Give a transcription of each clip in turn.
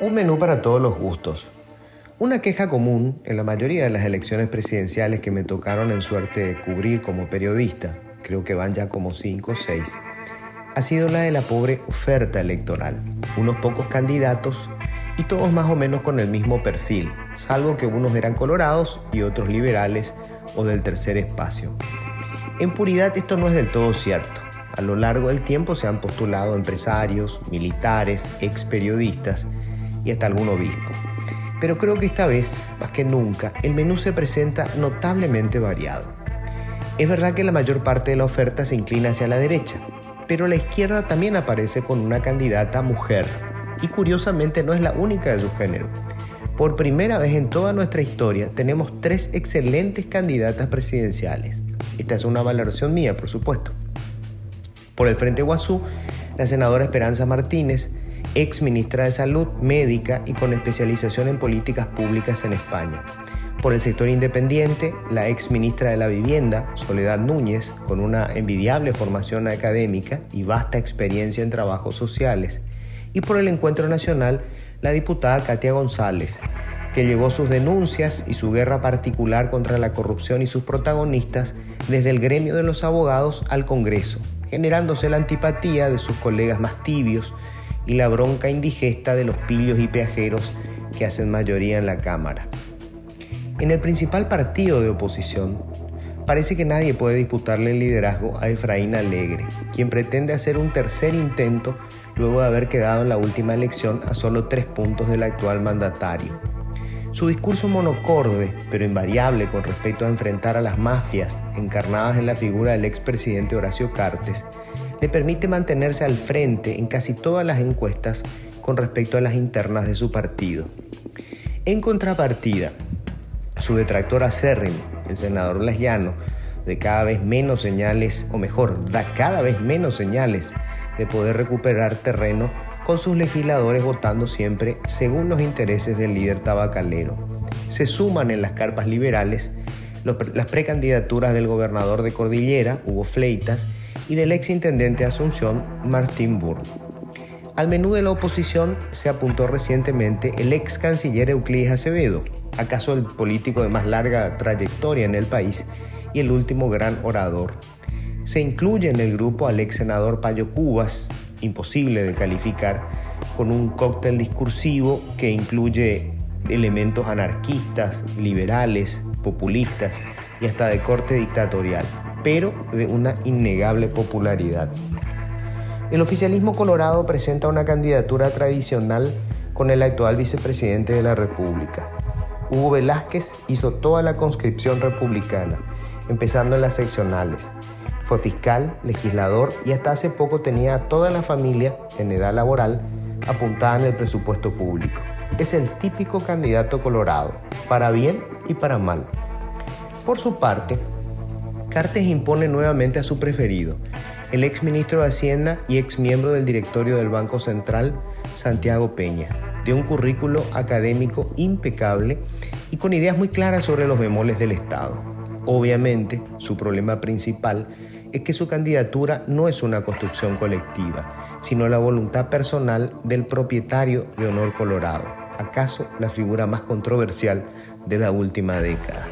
Un menú para todos los gustos. Una queja común en la mayoría de las elecciones presidenciales que me tocaron en suerte de cubrir como periodista, creo que van ya como cinco o seis, ha sido la de la pobre oferta electoral. Unos pocos candidatos y todos más o menos con el mismo perfil, salvo que unos eran colorados y otros liberales o del tercer espacio. En puridad esto no es del todo cierto. A lo largo del tiempo se han postulado empresarios, militares, ex periodistas y hasta algún obispo. Pero creo que esta vez, más que nunca, el menú se presenta notablemente variado. Es verdad que la mayor parte de la oferta se inclina hacia la derecha, pero la izquierda también aparece con una candidata mujer, y curiosamente no es la única de su género. Por primera vez en toda nuestra historia tenemos tres excelentes candidatas presidenciales. Esta es una valoración mía, por supuesto. Por el Frente Guazú, la senadora Esperanza Martínez, ex ministra de Salud, médica y con especialización en políticas públicas en España. Por el sector independiente, la ex ministra de la Vivienda, Soledad Núñez, con una envidiable formación académica y vasta experiencia en trabajos sociales. Y por el Encuentro Nacional, la diputada Katia González, que llevó sus denuncias y su guerra particular contra la corrupción y sus protagonistas desde el gremio de los abogados al Congreso, generándose la antipatía de sus colegas más tibios y la bronca indigesta de los pillos y peajeros que hacen mayoría en la Cámara. En el principal partido de oposición, parece que nadie puede disputarle el liderazgo a Efraín Alegre, quien pretende hacer un tercer intento luego de haber quedado en la última elección a solo tres puntos del actual mandatario. Su discurso monocorde, pero invariable con respecto a enfrentar a las mafias encarnadas en la figura del expresidente Horacio Cartes, le permite mantenerse al frente en casi todas las encuestas con respecto a las internas de su partido. En contrapartida, su detractor acérrimo, el senador Lasllano, de cada vez menos señales, o mejor, da cada vez menos señales de poder recuperar terreno con sus legisladores votando siempre según los intereses del líder tabacalero. Se suman en las carpas liberales las precandidaturas del gobernador de Cordillera, Hugo Fleitas, y del ex intendente de Asunción, Martín Burr. Al menú de la oposición se apuntó recientemente el ex canciller Euclides Acevedo, acaso el político de más larga trayectoria en el país y el último gran orador. Se incluye en el grupo al ex senador Payo Cubas, imposible de calificar, con un cóctel discursivo que incluye elementos anarquistas, liberales, populistas y hasta de corte dictatorial, pero de una innegable popularidad. El oficialismo colorado presenta una candidatura tradicional con el actual vicepresidente de la República, Hugo Velázquez hizo toda la conscripción republicana, empezando en las seccionales. Fue fiscal, legislador y hasta hace poco tenía a toda la familia en edad laboral apuntada en el presupuesto público. Es el típico candidato colorado, para bien y para mal. Por su parte, Cartes impone nuevamente a su preferido, el ex ministro de Hacienda y ex miembro del directorio del Banco Central, Santiago Peña de un currículo académico impecable y con ideas muy claras sobre los bemoles del Estado. Obviamente, su problema principal es que su candidatura no es una construcción colectiva, sino la voluntad personal del propietario de Honor Colorado, acaso la figura más controversial de la última década.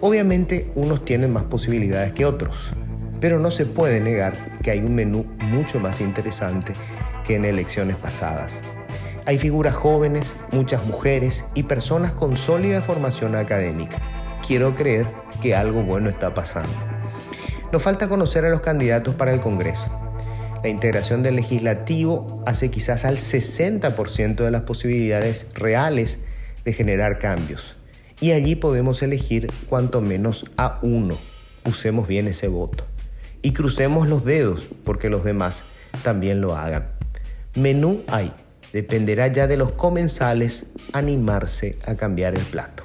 Obviamente unos tienen más posibilidades que otros, pero no se puede negar que hay un menú mucho más interesante que en elecciones pasadas. Hay figuras jóvenes, muchas mujeres y personas con sólida formación académica. Quiero creer que algo bueno está pasando. Nos falta conocer a los candidatos para el Congreso. La integración del legislativo hace quizás al 60% de las posibilidades reales de generar cambios. Y allí podemos elegir cuanto menos a uno. Usemos bien ese voto. Y crucemos los dedos porque los demás también lo hagan. Menú hay dependerá ya de los comensales animarse a cambiar el plato.